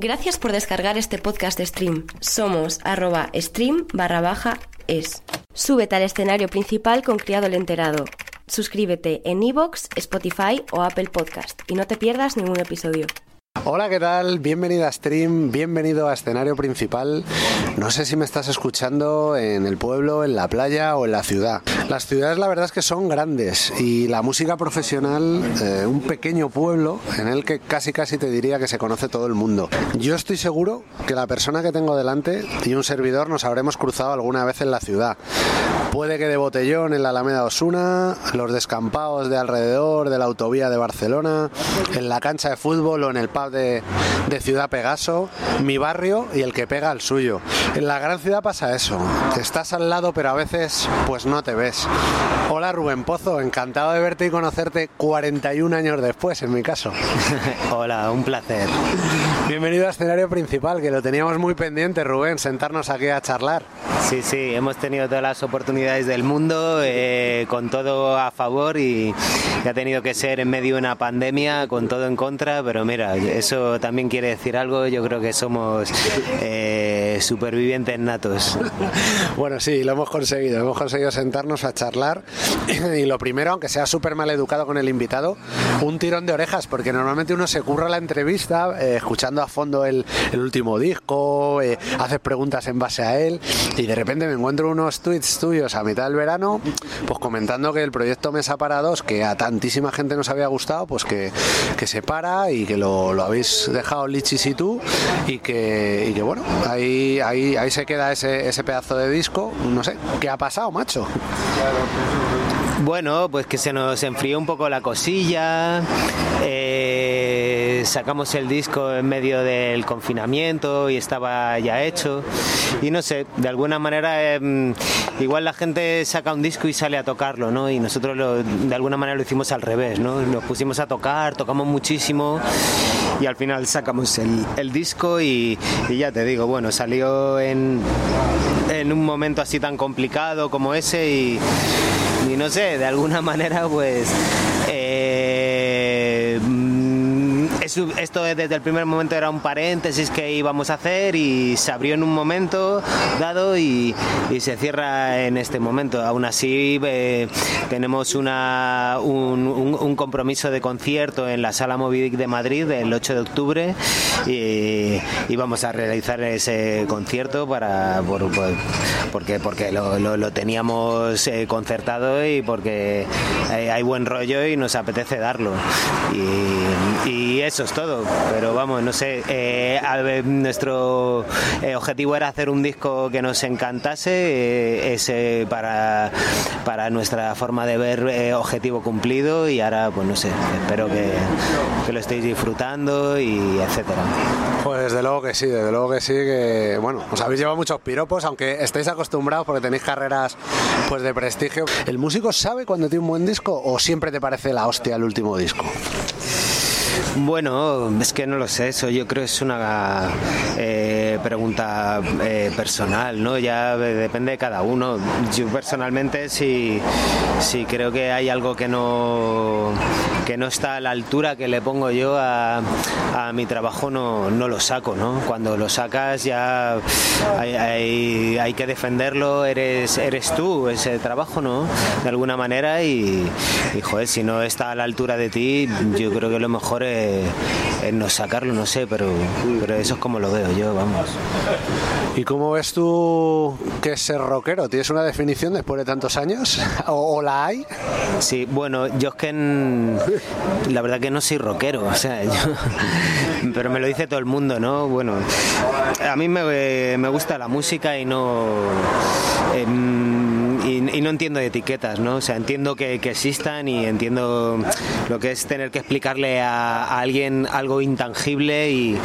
Gracias por descargar este podcast de Stream. Somos arroba stream barra baja es. Súbete al escenario principal con Criado el Enterado. Suscríbete en iVoox, Spotify o Apple Podcast y no te pierdas ningún episodio. Hola, ¿qué tal? Bienvenido a Stream, bienvenido a escenario principal. No sé si me estás escuchando en el pueblo, en la playa o en la ciudad. Las ciudades la verdad es que son grandes y la música profesional, eh, un pequeño pueblo en el que casi casi te diría que se conoce todo el mundo. Yo estoy seguro que la persona que tengo delante y un servidor nos habremos cruzado alguna vez en la ciudad. Puede que de botellón en la Alameda Osuna, los descampados de alrededor de la autovía de Barcelona, en la cancha de fútbol o en el pub de, de Ciudad Pegaso, mi barrio y el que pega al suyo. En la gran ciudad pasa eso, estás al lado pero a veces pues no te ves. Hola Rubén Pozo, encantado de verte y conocerte 41 años después en mi caso. Hola, un placer. Bienvenido al escenario principal, que lo teníamos muy pendiente Rubén, sentarnos aquí a charlar. Sí, sí, hemos tenido todas las oportunidades del mundo, eh, con todo a favor y, y ha tenido que ser en medio de una pandemia, con todo en contra, pero mira, eso también quiere decir algo, yo creo que somos eh, supervivientes natos. Bueno, sí, lo hemos conseguido. Hemos conseguido sentarnos a charlar. Y lo primero, aunque sea súper mal educado con el invitado, un tirón de orejas, porque normalmente uno se curra la entrevista eh, escuchando a fondo el, el último disco, eh, haces preguntas en base a él, y de repente me encuentro unos tweets tuyos a mitad del verano, pues comentando que el proyecto Mesa para dos, que a tantísima gente nos había gustado, pues que, que se para y que lo, lo habéis dejado Lichis y tú, y que, y que bueno, ahí, ahí, ahí se queda ese, ese pedazo de disco. No sé, ¿qué ha pasado, macho? Bueno, pues que se nos enfrió un poco la cosilla. eh, sacamos el disco en medio del confinamiento y estaba ya hecho. Y no sé, de alguna manera, eh, igual la gente saca un disco y sale a tocarlo, ¿no? Y nosotros lo- de alguna manera lo hicimos al revés, ¿no? Nos pusimos a tocar, tocamos muchísimo y al final sacamos el, disco y, y ya te digo, bueno, salió en, en un momento así tan complicado como ese y, y no sé, de alguna manera pues esto desde el primer momento era un paréntesis que íbamos a hacer y se abrió en un momento dado y, se cierra en este momento. Aún así eh, tenemos una, un, un- compromiso de concierto en la Sala Movidic de Madrid el 8 de octubre y, vamos a realizar ese concierto para por- por- porque porque lo, lo- lo teníamos eh, concertado y porque eh, hay buen rollo y nos apetece darlo y, y eso todo pero vamos no sé eh, nuestro eh, objetivo era hacer un disco que nos encantase eh, ese para para nuestra forma de ver objetivo cumplido y ahora pues no sé espero que, lo estéis disfrutando y etcétera Pues desde luego que sí, desde luego que sí, que bueno, os habéis llevado muchos piropos, aunque estéis acostumbrados porque tenéis carreras pues de prestigio. ¿El músico sabe cuando tiene un buen disco o siempre te parece la hostia el último disco? Bueno, es que no lo sé, eso yo creo es una pregunta eh, personal, ¿no? Ya depende de cada uno. Yo personalmente sí, sí creo que hay algo que no, que no está a la altura que le pongo yo a, a mi trabajo, no, no lo saco, ¿no? Cuando lo sacas ya hay, hay- hay que defenderlo, eres, eres tú, ese trabajo, ¿no? De alguna manera y, y, joder, si no está a la altura de ti, yo creo que lo mejor es, es no sacarlo, no sé, pero, pero eso es como lo veo yo, vamos. ¿Y cómo ves tú que es ser rockero? ¿Tienes una definición después de tantos años? ¿O, o la hay? Sí, bueno, yo es que en- la verdad que no soy rockero, o sea, yo- pero me lo dice todo el mundo, ¿no? Bueno, a mí me, me gusta la música y no em, y, no entiendo de etiquetas, ¿no? O sea, entiendo que, existan y entiendo lo que es tener que explicarle a, alguien algo intangible y,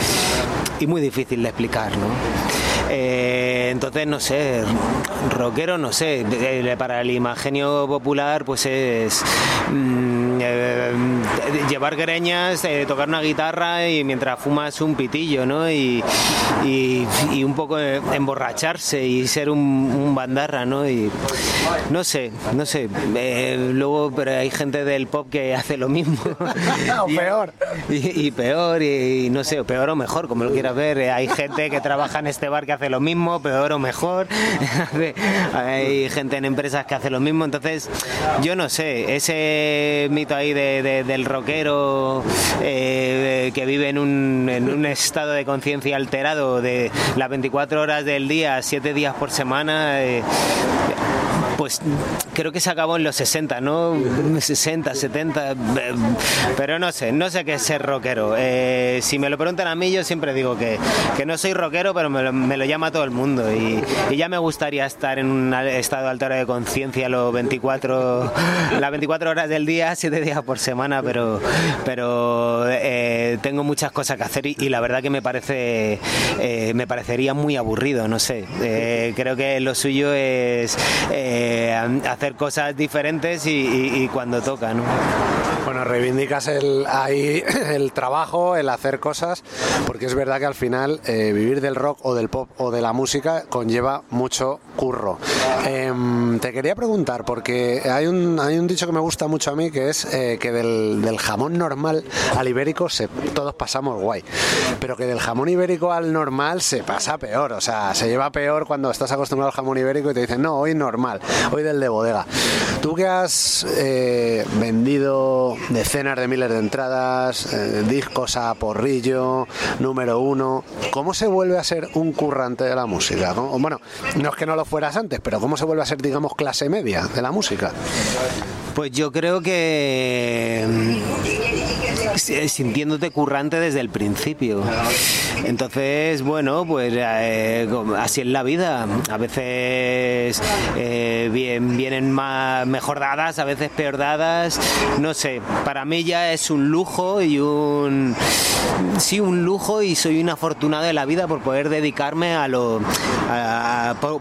muy difícil de explicar, ¿no? Eh, entonces, no sé, rockero, no sé, para el imagenio popular, pues es mm, eh, llevar greñas, eh, tocar una guitarra y mientras fumas un pitillo, ¿no? Y, un poco emborracharse y ser un, bandarra, ¿no? Y no sé, no sé. luego, pero hay gente del pop que hace lo mismo. o peor. Y, peor, y, no sé, peor o mejor, como lo quieras ver. Hay gente que trabaja en este bar que hace lo mismo, peor o mejor. hay gente en empresas que hace lo mismo. Entonces, yo no sé, ese mito ahí del rockero eh, que vive en un, en un estado de conciencia alterado de las 24 horas del día, 7 días por semana. Eh, pues creo que se acabó en los 60, ¿no? 60, 70, pero no sé, no sé qué es ser rockero. Eh, si me lo preguntan a mí, yo siempre digo que, que no soy rockero, pero me lo, me lo llama todo el mundo y, ya me gustaría estar en un estado altero de conciencia los 24, las 24 horas del día, 7 días por semana, pero, pero eh, tengo muchas cosas que hacer y, la verdad que me parece, eh, me parecería muy aburrido, no sé. creo que lo suyo es eh, hacer cosas diferentes y, cuando toca, ¿no? Bueno, reivindicas el, ahí el trabajo, el hacer cosas, porque es verdad que al final eh, vivir del rock o del pop o de la música conlleva mucho curro. Em, te quería preguntar, porque hay un, hay un dicho que me gusta mucho a mí, que es eh, que del, jamón normal al ibérico se, todos pasamos guay, pero que del jamón ibérico al normal se pasa peor, o sea, se lleva peor cuando estás acostumbrado al jamón ibérico y te dicen, no, hoy normal hoy del de bodega. Tú que has eh, vendido decenas de miles de entradas, eh, discos a porrillo, número uno, ¿cómo se vuelve a ser un currante de la música? Bueno, no es que no lo fueras antes, pero ¿cómo se vuelve a ser, digamos, clase media de la música? Pues yo creo que sintiéndote currante desde el principio. Entonces, bueno, pues eh, así es la vida. A veces eh, vienen más, mejor dadas, a veces peor dadas. No sé, para mí ya es un lujo y un... Sí, un lujo y soy un afortunado de la vida por poder dedicarme a lo...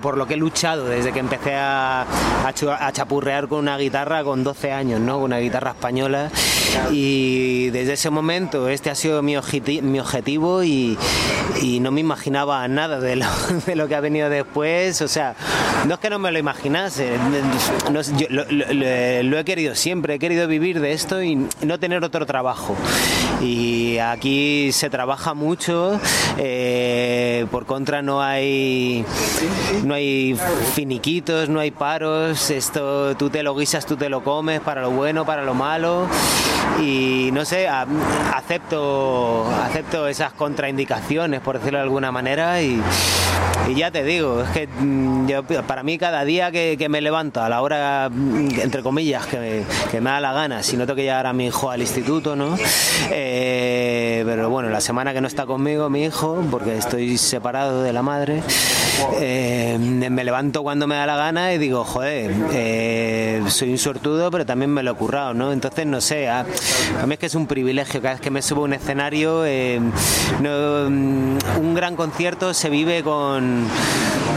por, lo que he luchado desde que empecé a, a, chapurrear con una guitarra con 12 años, ¿no? Con una guitarra española y desde ese momento este ha sido mi, mi objetivo y, no me imaginaba nada de lo, de lo, que ha venido después. O sea, no es que no me lo imaginase, lo, he querido siempre, he querido vivir de esto y no tener otro trabajo. Y aquí se trabaja mucho, eh, por contra no hay, no hay finiquitos, no hay paros, esto tú te lo guisas, tú te lo comes para lo bueno, para lo malo y no sé, acepto, acepto esas contraindicaciones, por decirlo de alguna manera, y, ya te digo, es que mm, para mí cada día que, me levanto a la hora, mm, entre comillas, que me, da la gana, si no tengo que llevar a mi hijo al instituto, ¿no? Eh, pero bueno, la semana que no está conmigo mi hijo, porque estoy separado de la madre, eh, me levanto cuando me da la gana y digo, joder, eh, soy un sortudo, pero también me lo he currado, ¿no? Entonces, no sé, a, mí es que es un privilegio cada vez que me subo a un escenario. Eh, mm, un gran concierto se vive con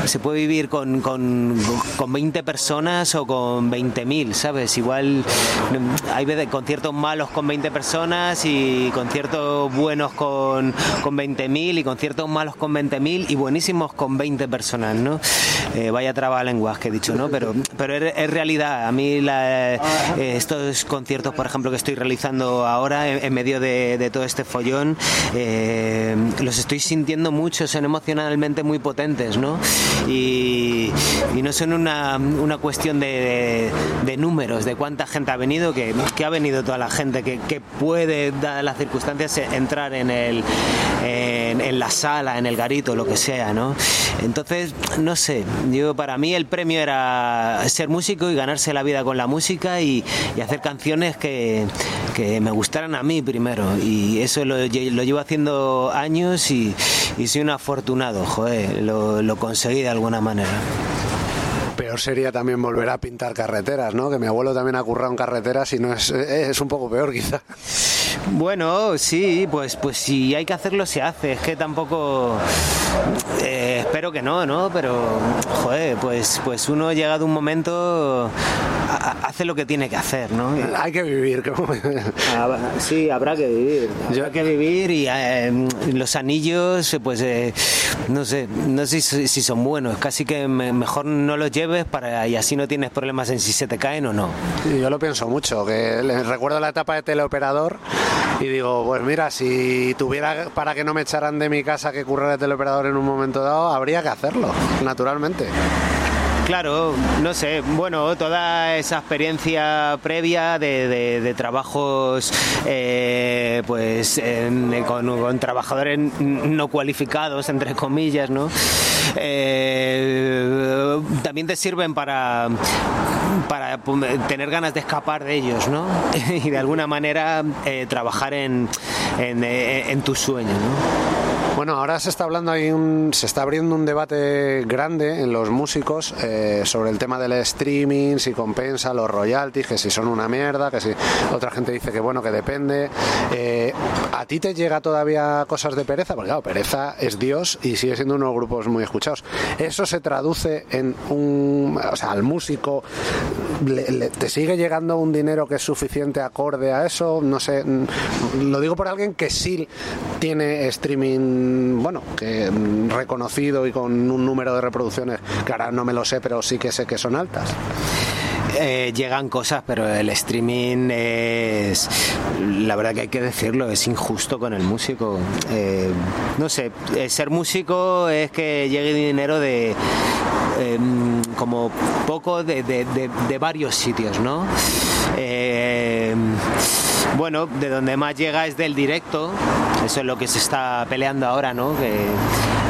se puede vivir con, con, con 20 personas o con 20.000, ¿sabes? Igual mm, hay veces conciertos malos con 20 personas y conciertos buenos con, con 20.000 y conciertos malos con 20.000 y buenísimos con 20 personas, ¿no? Eh, vaya lenguas que he dicho, ¿no? Pero, pero es, realidad. A mí eh, estos conciertos, por ejemplo, que estoy realizando ahora en, medio de, todo este follón, eh, los estoy sintiendo mucho, son emocionalmente muy potentes, ¿no? y, no son una, una cuestión de, de, números, de cuánta gente ha venido, que, ha venido toda la gente, que, puede, dadas las circunstancias, entrar en, el, en, la sala, en el garito, lo que sea, ¿no? Entonces, no sé, yo para mí el premio era ser músico y ganarse la vida con la música y, y hacer canciones que, que, me gustaran a mí primero. Y eso lo, lo llevo haciendo años y, y soy un afortunado, joder, lo, lo conseguí de alguna manera. Peor sería también volver a pintar carreteras, ¿no? Que mi abuelo también ha currado en carreteras y no es, es un poco peor quizá. Bueno, sí, pues, pues si hay que hacerlo, se hace. Es que tampoco. Eh, espero que no, ¿no? Pero, joder, pues, pues uno llegado un momento hace lo que tiene que hacer, ¿no? Hay que vivir. Como... Ah, sí, habrá que vivir. Habrá que vivir y eh, los anillos, pues eh, no sé, no sé si, son buenos. Casi que mejor no los lleves para y así no tienes problemas en si se te caen o no. Yo lo pienso mucho, que recuerdo la etapa de teleoperador y digo, pues mira, si tuviera para que no me echaran de mi casa que currar de teleoperador en un momento dado, habría que hacerlo, naturalmente. Claro, no sé, bueno, toda esa experiencia previa de, trabajos eh, pues con, trabajadores no cualificados, entre comillas, ¿no? Eh, también te sirven para, para tener ganas de escapar de ellos, ¿no? y de alguna manera eh, trabajar en, en, en tu sueño, ¿no? Bueno, ahora se está hablando ahí un, se está abriendo un debate grande en los músicos eh, sobre el tema del streaming, si compensa los royalties, que si son una mierda, que si otra gente dice que bueno, que depende. Eh, ¿A ti te llega todavía cosas de pereza? Porque claro, pereza es Dios y sigue siendo uno de los grupos muy escuchados. Eso se traduce en un, o sea, al músico te sigue llegando un dinero que es suficiente acorde a eso. No sé, lo digo por alguien que sí tiene streaming bueno, que reconocido y con un número de reproducciones que ahora no me lo sé, pero sí que sé que son altas. Eh, llegan cosas, pero el streaming es, la verdad que hay que decirlo, es injusto con el músico. Eh, no sé, eh, ser músico es que llegue dinero de como poco de, de, varios sitios, ¿no? bueno, de donde más llega es del directo, eso es lo que se está peleando ahora, ¿no?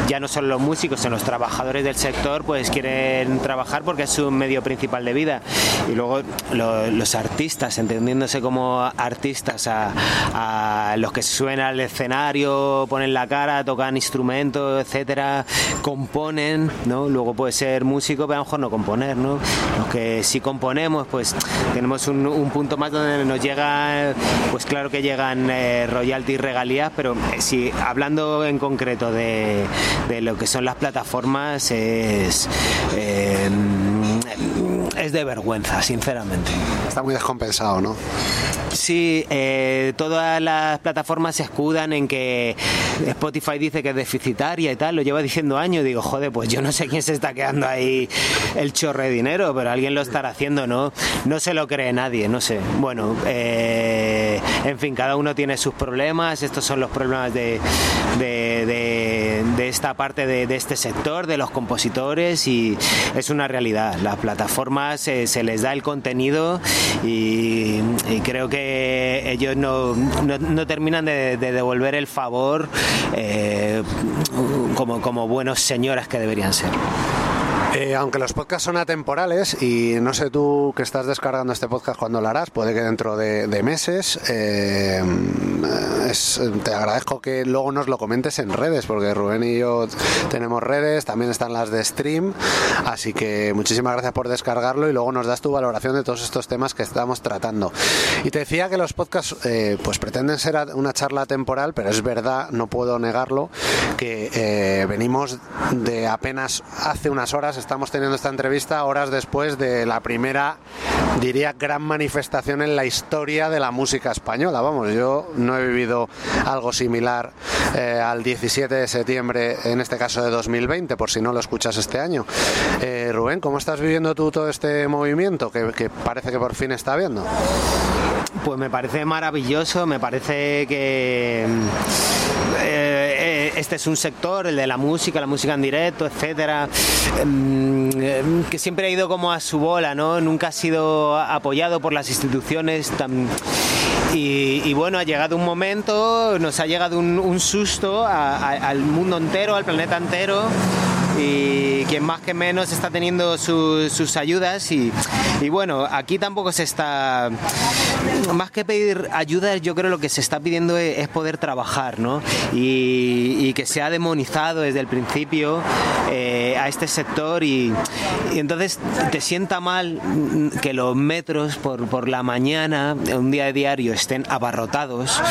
Ya no solo los músicos, sino los trabajadores del sector, pues quieren trabajar porque es su medio principal de vida. Y luego los artistas, entendiéndose como artistas, a, los que suenan al escenario, ponen la cara, tocan instrumentos, etcétera, componen, ¿no? Luego puede ser músico, pero a lo mejor no componer, ¿no? Los que sí componemos, pues tenemos un, punto más donde nos llega, pues claro que llegan eh, royalties, regalías, pero eh, si hablando en concreto de, de lo que son las plataformas es, eh, es de vergüenza, sinceramente. Está muy descompensado, ¿no? Sí, eh, todas las plataformas se escudan en que Spotify dice que es deficitaria y tal, lo lleva diciendo años. Digo, joder, pues yo no sé quién se está quedando ahí el chorre de dinero, pero alguien lo estará haciendo, ¿no? No se lo cree nadie, no sé. Bueno, eh, en fin, cada uno tiene sus problemas. Estos son los problemas de, de, esta parte de, este sector, de los compositores, y es una realidad. Las plataformas eh, se les da el contenido y creo que ellos no, no, terminan de, devolver el favor eh, como, como buenos señoras que deberían ser. Eh, aunque los podcasts son atemporales y no sé tú que estás descargando este podcast cuando lo harás, puede que dentro de, meses, eh, te agradezco que luego nos lo comentes en redes, porque Rubén y yo tenemos redes, también están las de stream, así que muchísimas gracias por descargarlo y luego nos das tu valoración de todos estos temas que estamos tratando. Y te decía que los podcasts eh, pues pretenden ser una charla temporal, pero es verdad, no puedo negarlo, que venimos de apenas hace unas horas estamos teniendo esta entrevista horas después de la primera, diría, gran manifestación en la historia de la música española. Vamos, yo no he vivido algo similar eh, al 17 de septiembre, en este caso de 2020, por si no lo escuchas este año. Eh, Rubén, ¿cómo estás viviendo tú todo este movimiento que, parece que por fin está viendo? Pues me parece maravilloso, me parece que... Este es un sector, el de la música, la música en directo, etcétera, em, em, que siempre ha ido como a su bola, ¿no? Nunca ha sido apoyado por las instituciones Y, bueno, ha llegado un momento, nos ha llegado un, susto al mundo entero, al planeta entero, y quien más que menos está teniendo sus ayudas y, y bueno, aquí tampoco se está, más que pedir ayuda, yo creo lo que se está pidiendo es, poder trabajar, ¿no? Y, que se ha demonizado desde el principio eh, a este sector y, entonces te sienta mal que los metros por, por la mañana, un día de diario, estén abarrotados,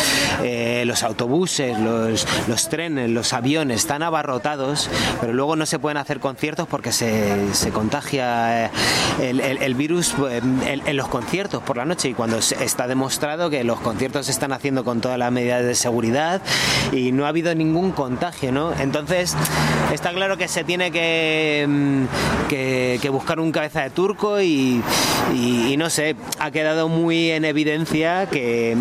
eh, los autobuses, los, los, trenes, los aviones están abarrotados, pero luego no se pueden hacer conciertos porque se, se contagia el, el, virus en, en los conciertos por la noche y cuando está demostrado que los conciertos se están haciendo con todas las medidas de seguridad y no ha habido ningún contagio, ¿no? Entonces, está claro que se tiene que, mm, que, buscar un cabeza de turco y, no sé, ha quedado muy en evidencia que,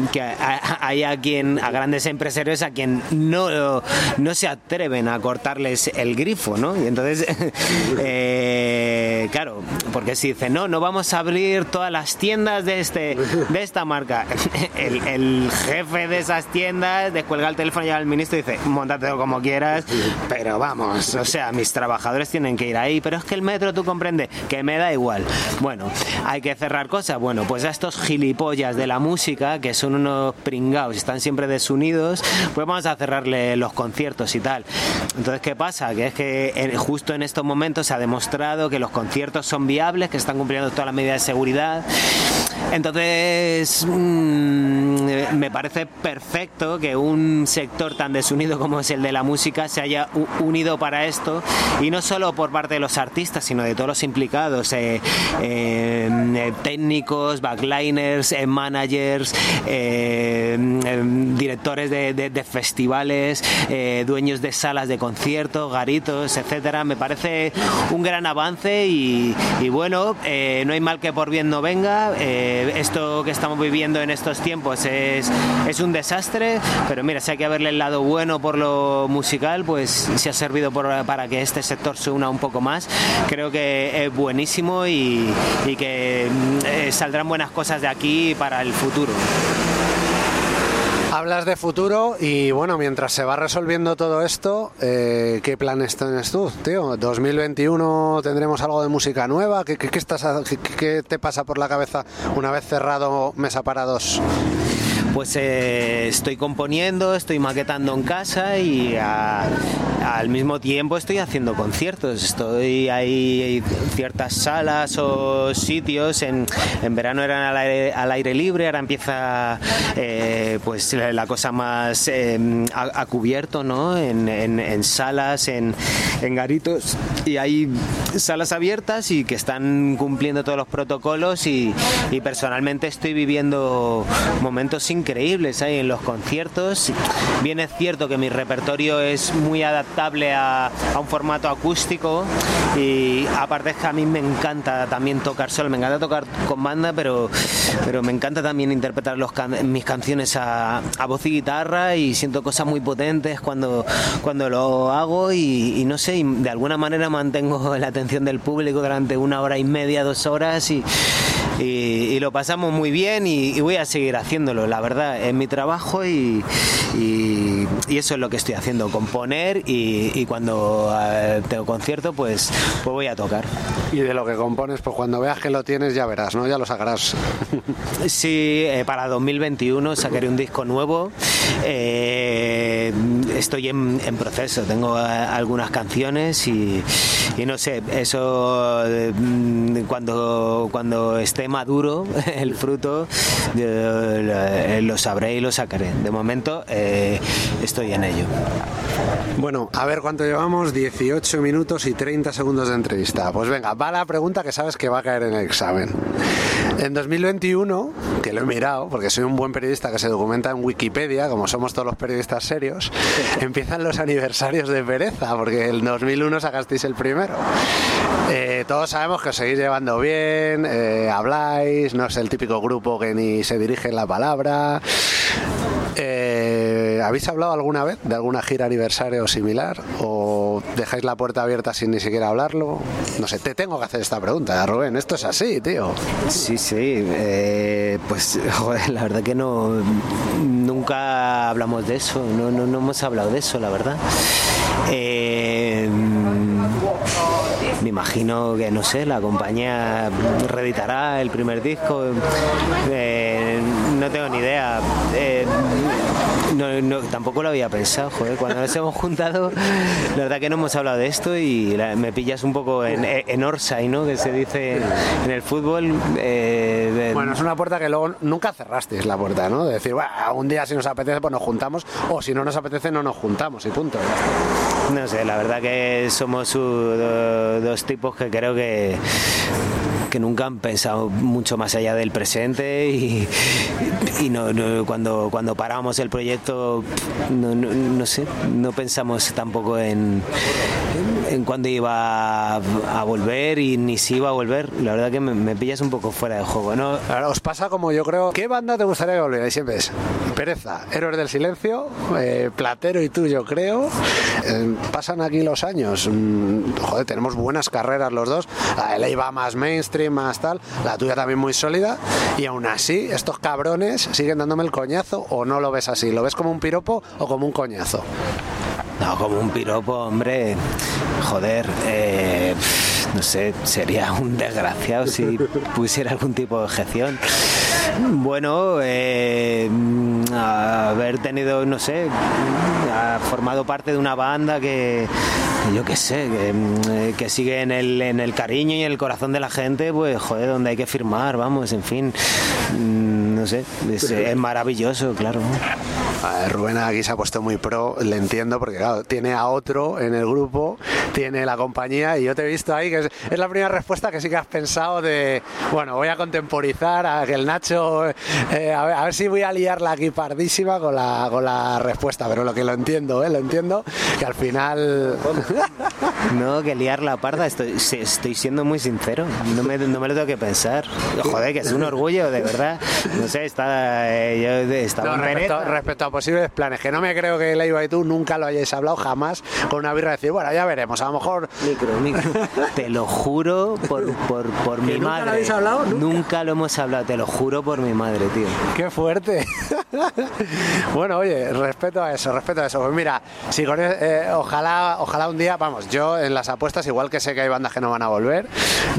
hay a quien, a grandes empresarios a quien no, no se atreven a cortarles el grifo, ¿no? Y entonces, eh, claro, porque si dicen, no, no vamos a abrir todas las tiendas de, este, de esta marca, el, jefe de esas tiendas descuelga el teléfono y al ministro y dice, montatelo como quieras, pero vamos, o sea, mis trabajadores tienen que ir ahí, pero es que el metro tú comprendes que me da igual. Bueno, hay que cerrar cosas. Bueno, pues a estos gilipollas de la música, que son unos pringados, están siempre desunidos, pues vamos a cerrarle los conciertos y tal. Entonces, ¿qué pasa? Que es que justo en estos momentos se ha demostrado que los conciertos son viables, que están cumpliendo todas las medidas de seguridad. Entonces, mmm, me parece perfecto que un sector tan desunido como es el de la música se haya unido para esto y no solo por parte de los artistas, sino de todos los implicados, eh, eh, técnicos, backliners, eh, managers, directores de, festivales, dueños de salas de conciertos, garitos, etcétera. Me parece un gran avance y, bueno, no hay mal que por bien no venga. esto que estamos viviendo en estos tiempos es, es un desastre, pero mira, si hay que verle el lado bueno por lo musical, pues si ha servido para que este sector se una un poco más. Creo que es buenísimo y, que eh, saldrán buenas cosas de aquí para el futuro. Hablas de futuro y bueno, mientras se va resolviendo todo esto, eh, ¿qué planes tienes tú, tío? ¿2021 tendremos algo de música nueva? ¿Qué, estás, qué te pasa por la cabeza una vez cerrado Mesa para dos? Pues eh, estoy componiendo, estoy maquetando en casa y al mismo tiempo estoy haciendo conciertos. Estoy ahí ciertas salas o sitios. En, verano eran al aire, libre, ahora empieza eh, pues la cosa más em, a, cubierto, ¿no? En, salas, en, garitos y hay salas abiertas y que están cumpliendo todos los protocolos y, y personalmente estoy viviendo momentos sin increíbles ahí en los conciertos. Bien es cierto que mi repertorio es muy adaptable a, un formato acústico y aparte es que a mí me encanta también tocar solo, me encanta tocar con banda, pero, pero me encanta también interpretar mis canciones a, voz y guitarra y siento cosas muy potentes cuando, cuando lo hago y, no sé, de alguna manera mantengo la atención del público durante una hora y media, dos horas y, y, lo pasamos muy bien y, voy a seguir haciéndolo, la verdad, es mi trabajo y, eso es lo que estoy haciendo, componer y, cuando eh, tengo concierto pues, pues voy a tocar. Y de lo que compones, pues cuando veas que lo tienes ya verás, ¿no? Ya lo sacarás. Sí, eh, para 2021 sacaré un disco nuevo. Eh, estoy en, proceso, tengo algunas canciones y, no sé, eso cuando, cuando esté maduro el fruto, lo sabré y lo sacaré. De momento eh, estoy en ello. Bueno, a ver cuánto llevamos, 18 minutos y 30 segundos de entrevista. Pues venga, va la pregunta que sabes que va a caer en el examen. En 2021, que lo he mirado, porque soy un buen periodista que se documenta en Wikipedia, como somos todos los periodistas serios, empiezan los aniversarios de pereza, porque en 2001 sacasteis el primero. Eh, todos sabemos que os seguís llevando bien, eh, habláis, no es el típico grupo que ni se dirige en la palabra. Eh, ¿Habéis hablado alguna vez de alguna gira aniversario similar? ¿O dejáis la puerta abierta sin ni siquiera hablarlo? No sé, te tengo que hacer esta pregunta, Rubén. Esto es así, tío. Sí, sí. pues, joder, la verdad que no. Nunca hablamos de eso. No, no, no hemos hablado de eso, la verdad. Eh me imagino que, no sé, la compañía reeditará el primer disco. Eh, no tengo ni idea. Eh, no, tampoco lo había pensado, joder. Cuando nos hemos juntado, la verdad que no hemos hablado de esto y me pillas un poco en, en Orsay, ¿no? Que se dice en el fútbol. Eh, bueno, es una puerta que luego nunca cerrasteis la puerta, ¿no? De decir, un día si nos apetece, pues nos juntamos, o si no nos apetece, no nos juntamos y punto. No sé, la verdad que somos dos tipos que creo que que nunca han pensado mucho más allá del presente y, no, cuando, cuando paramos el proyecto, no, sé, no pensamos tampoco en, en cuándo iba a, volver y ni si iba a volver. La verdad que me, pillas un poco fuera de juego, ¿no? Ahora os pasa como yo creo, ¿qué banda te gustaría que volviera? Y siempre es Pereza, Héroes del Silencio, eh, Platero y tú, yo creo. Eh, pasan aquí los años. Mm, joder, tenemos buenas carreras los dos. La de más mainstream, más tal. La tuya también muy sólida. Y aún así, estos cabrones siguen dándome el coñazo o no lo ves así. ¿Lo ves como un piropo o como un coñazo? No, como un piropo, hombre. Joder, eh, no sé, sería un desgraciado si pusiera algún tipo de objeción. Bueno, eh, haber tenido, no sé, ha formado parte de una banda que, yo qué sé, que, que, sigue en el, en el cariño y en el corazón de la gente, pues joder, donde hay que firmar, vamos, en fin, mm, no sé, es, maravilloso, claro. Rubén aquí se ha puesto muy pro, le entiendo, porque claro, tiene a otro en el grupo, tiene la compañía y yo te he visto ahí, que es, la primera respuesta que sí que has pensado de, bueno, voy a contemporizar a que el Nacho, eh, a, ver, si voy a liarla aquí pardísima con la, con la respuesta, pero lo que lo entiendo, ¿eh? lo entiendo, que al final... No, que liar la parda, estoy, estoy siendo muy sincero, no me, no me lo tengo que pensar. Joder, que es un orgullo, de verdad. No sé, está... Eh, yo, está respecto, respecto, a posibles planes, que no me creo que Leiva y tú nunca lo hayáis hablado jamás con una birra decir, bueno, ya veremos, a lo mejor... Micro, micro. te lo juro por, por, por mi nunca madre. Lo habéis hablado? ¿Nunca? lo hemos hablado, te lo juro por mi madre, tío. Qué fuerte. bueno, oye, respeto a eso, respeto a eso. Pues mira, si con, eh, ojalá, ojalá un día, vamos, yo en las apuestas, igual que sé que hay bandas que no van a volver,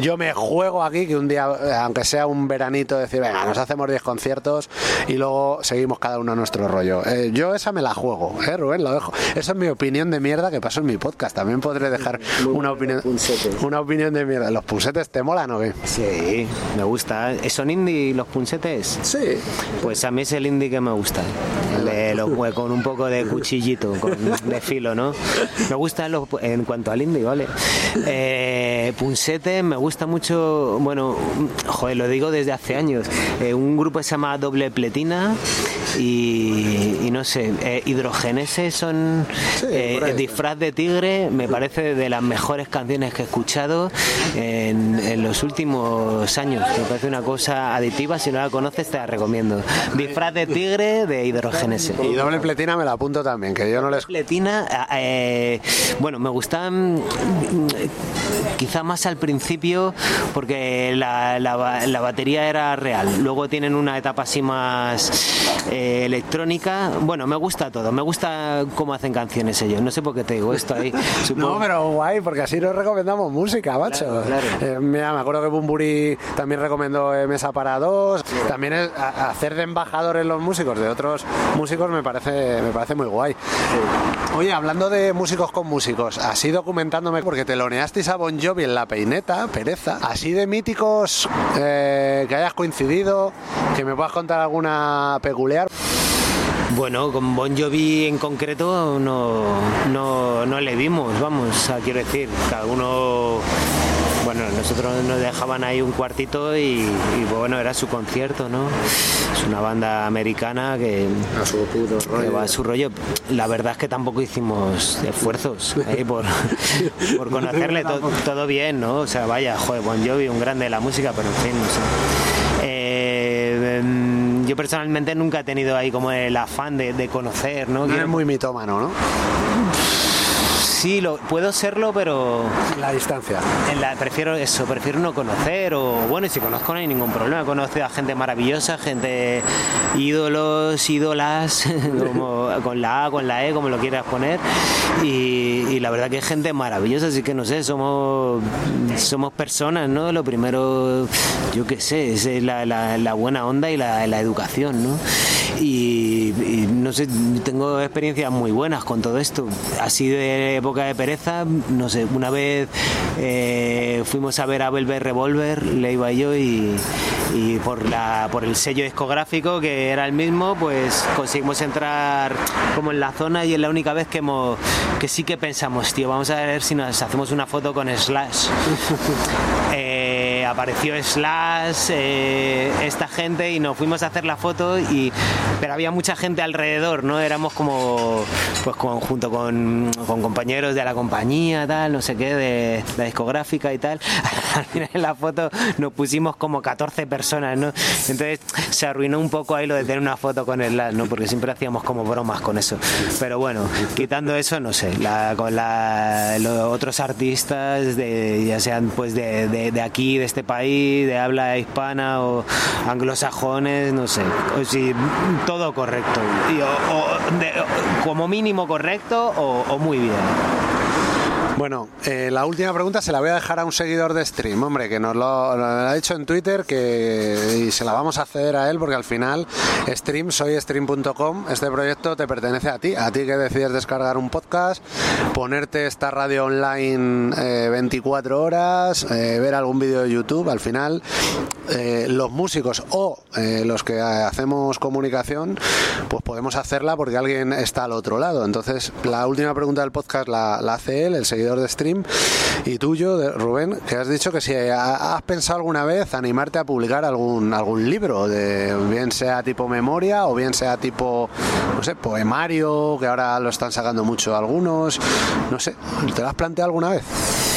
yo me juego aquí que un día, eh, aunque sea un veranito, decir, venga, nos hacemos 10 conciertos y luego seguimos cada uno nuestro rollo. Eh, yo esa me la juego, ¿eh, Rubén? Lo dejo. Esa es mi opinión de mierda que pasó en mi podcast. También podré dejar una opinión, una opinión de mierda. ¿Los punsetes te molan o qué? Sí, me gusta. ¿Son indie los punsetes? Sí. Pues a mí es el indie que me gusta. de los con un poco de cuchillito, con, de filo, ¿no? Me gusta en cuanto al indie, ¿vale? Eh, Punsete me gusta mucho, bueno, joder, lo digo desde hace años. Eh, un grupo se llama Doble Pletina y, no sé, eh, Hidrogenese son eh, Disfraz de Tigre, me parece de las mejores canciones que he escuchado en, en, los últimos años. Me parece una cosa aditiva, si no la conoces te la recomiendo. Disfraz de Tigre de Hidrogenese. Y Doble Pletina me la apunto también, que yo no les... Pletina, eh, bueno, me gustan quizá más al principio porque la, la, batería era real. Luego tienen una etapa así más eh, electrónica. Bueno, me gusta todo. Me gusta cómo hacen canciones ellos. No sé por qué te digo esto ahí. No, pero guay, porque así nos recomendamos música, macho. Eh, mira, me acuerdo que Bumburi también recomendó eh, Mesa para dos. También es, hacer de embajadores los músicos de otros músicos me parece, me parece muy guay. Oye, hablando de músicos con músicos, así documentándome, porque te loneasteis a Bon Jovi en la peineta, pereza, así de míticos que hayas coincidido, que me puedas contar alguna peculiar. Bueno, con Bon Jovi en concreto no, no, no le vimos, vamos, quiero decir, cada uno bueno, nosotros nos dejaban ahí un cuartito y, bueno, era su concierto, ¿no? Es una banda americana que, va a su rollo. La verdad es que tampoco hicimos esfuerzos ¿eh? por, por, conocerle todo bien, ¿no? O sea, vaya, joder, Bon Jovi, un grande de la música, pero en fin, no sé. Eh, em, yo personalmente nunca he tenido ahí como el afán de, conocer, ¿no? No es muy mitómano, ¿no? Sí, lo, puedo serlo, pero... La distancia. En la, prefiero eso, prefiero no conocer o bueno, y si conozco no hay ningún problema. He conocido a gente maravillosa, gente ídolos, ídolas, con la A, con la E, como lo quieras poner. Y, la verdad que es gente maravillosa, así que no sé, somos, somos personas, ¿no? Lo primero, yo qué sé, es la, la, buena onda y la, la educación, ¿no? Y, no sé, tengo experiencias muy buenas con todo esto. Así de época de pereza, no sé, una vez eh, fuimos a ver a Velvet Revolver, le iba yo y, por, la, por el sello discográfico que era el mismo, pues conseguimos entrar como en la zona y es la única vez que, hemos, que sí que pensamos, tío, vamos a ver si nos hacemos una foto con Slash. Eh, apareció Slash, eh, esta gente y nos fuimos a hacer la foto y pero había mucha gente alrededor, ¿no? Éramos como, pues junto con, compañeros de la compañía, tal, no sé qué, de la discográfica y tal. Al final en la foto nos pusimos como 14 personas, ¿no? Entonces se arruinó un poco ahí lo de tener una foto con el ¿no? Porque siempre hacíamos como bromas con eso. Pero bueno, quitando eso, no sé, con los otros artistas, de, ya sean pues de, de, aquí, de este país, de habla hispana o anglosajones, no sé. O si, todo correcto. como mínimo correcto o muy bien. Bueno, eh, la última pregunta se la voy a dejar a un seguidor de stream, hombre, que nos lo, ha dicho en Twitter que, y se la vamos a hacer a él porque al final stream, soy stream.com, este proyecto te pertenece a ti, a ti que decides descargar un podcast, ponerte esta radio online 24 eh, horas, eh, ver algún vídeo de YouTube, al final los músicos o los que hacemos comunicación, pues podemos hacerla porque alguien está al otro lado. Entonces, la última pregunta del podcast la hace él, el seguidor de stream, y tuyo, de Rubén, que has dicho que si has pensado alguna vez animarte a publicar algún, algún libro, de, bien sea tipo memoria o bien sea tipo, no sé, poemario, que ahora lo están sacando mucho algunos, no sé, ¿te lo has planteado alguna vez?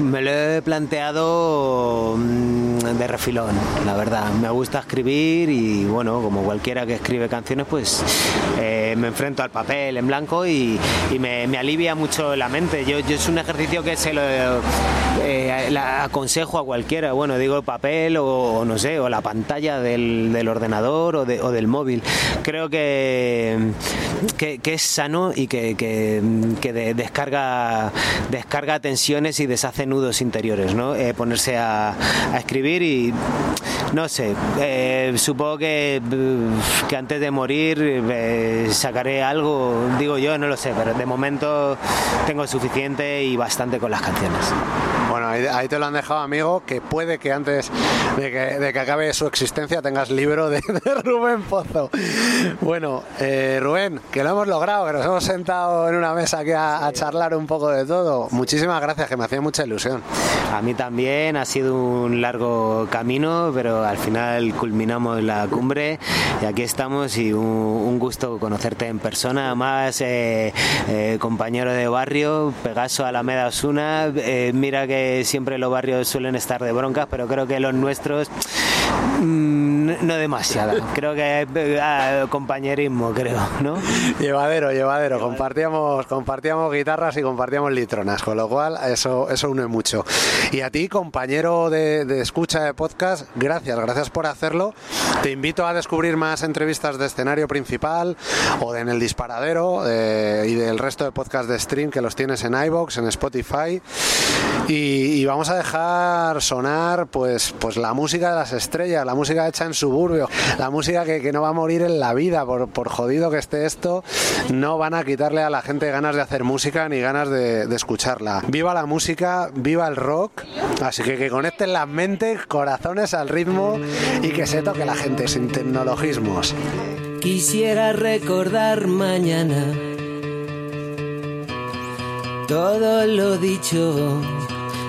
Me lo he planteado mm, de refilón, la verdad. Me gusta escribir y bueno, como cualquiera que escribe canciones, pues eh, me enfrento al papel en blanco y, me, alivia mucho la mente. Yo, es un ejercicio que se lo eh, aconsejo a cualquiera. Bueno, digo el papel o, no sé, o la pantalla del, ordenador o, del móvil. Creo que, que, es sano y que, descarga, descarga tensiones y deshace nudos interiores, ¿no? Eh, ponerse a, escribir y no sé, supongo que, que antes de morir sacaré algo, digo yo, no lo sé, pero de momento tengo suficiente y bastante con las canciones. Bueno, ahí, te lo han dejado, amigo, que puede que antes de que, acabe su existencia tengas libro de, Rubén Pozo. Bueno, eh, Rubén, que lo hemos logrado, que nos hemos sentado en una mesa aquí a, charlar un poco de todo. Muchísimas gracias, que me hacía mucha ilusión. A mí también, ha sido un largo camino, pero al final culminamos la cumbre y aquí estamos y un, gusto conocerte en persona, más eh, eh, compañero de barrio, Pegaso Alameda Osuna, mira que siempre los barrios suelen estar de broncas, pero creo que los nuestros no demasiado. Creo que ah, compañerismo, creo, ¿no? Llevadero, llevadero. Compartíamos, compartíamos guitarras y compartíamos litronas, con lo cual eso, eso une mucho. Y a ti, compañero de, escucha de podcast, gracias, gracias por hacerlo. Te invito a descubrir más entrevistas de escenario principal o de en el disparadero eh, y del resto de podcast de stream que los tienes en iBox, en Spotify. Y y, vamos a dejar sonar pues, pues la música de las estrellas, la música hecha en suburbio, la música que, no va a morir en la vida, por, por, jodido que esté esto, no van a quitarle a la gente ganas de hacer música ni ganas de, de escucharla. Viva la música, viva el rock, así que que conecten las mentes, corazones al ritmo y que se toque la gente sin tecnologismos. Quisiera recordar mañana todo lo dicho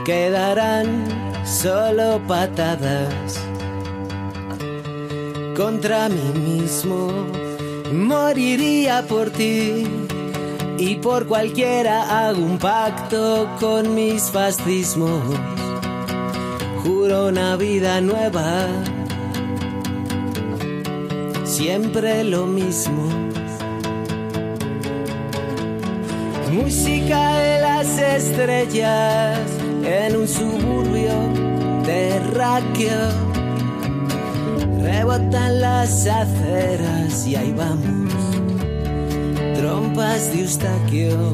quedarán solo patadas contra mí mismo. Moriría por ti y por cualquiera hago un pacto con mis fascismos. Juro una vida nueva, siempre lo mismo. Música de las estrellas en un suburbio terráqueo. Rebotan las aceras y ahí vamos, trompas de Eustaquio.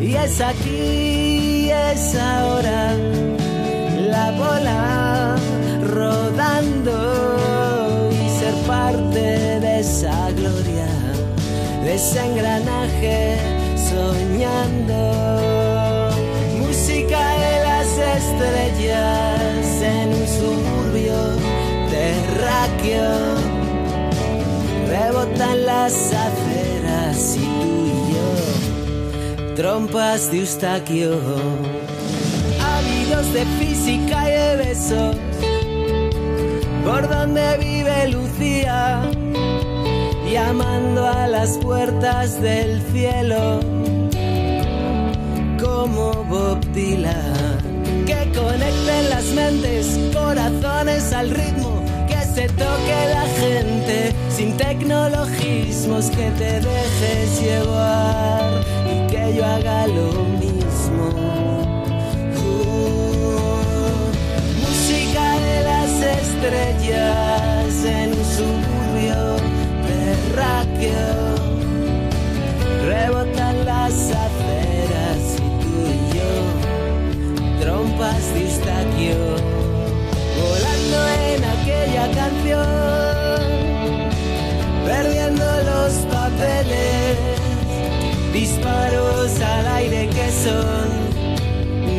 Y es aquí, es ahora, la bola rodando y ser parte de esa gloria, de ese engranaje soñando. Música de las estrellas Rebotan las aceras y tú y yo, trompas de Eustaquio. Ávidos de física y de besos, por donde vive Lucía llamando a las puertas del cielo como Bob. Que conecten las mentes, corazones al ritmo, se toque la gente sin tecnologismos, que te dejes llevar y que yo haga lo mismo. Uh, música de las estrellas en un suburbio terráqueo. Rebotan las aceras y tú y yo, trompas de volando en aquella perdiendo los papeles, disparos al aire que son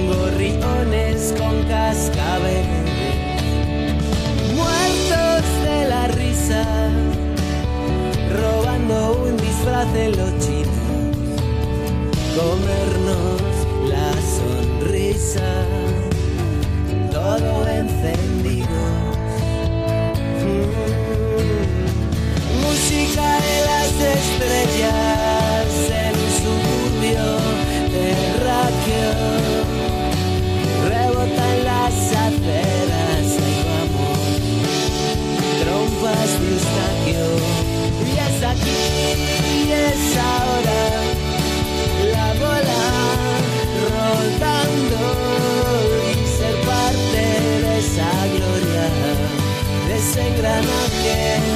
gorriones con cascabeles, muertos de la risa robando un disfraz de los chinos, comernos la sonrisa, Música de las estrellas en un suburbio terráqueo, rebotan las aceras, ahí vamos trompas de Eustaquio. Y es aquí, y es ahora, la bola rodando y ser parte de esa gloria, de ese engranaje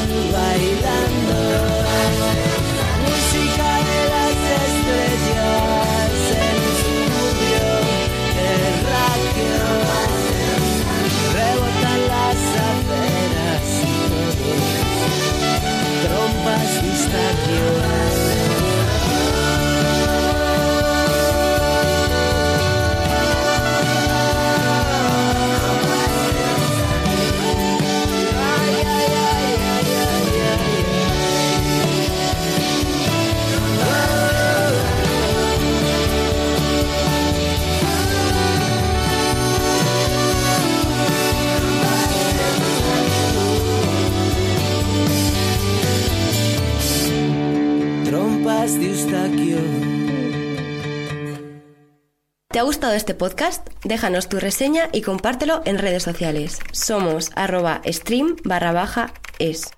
este podcast? Déjanos tu reseña y compártelo en redes sociales. Somos arroba stream barra baja es.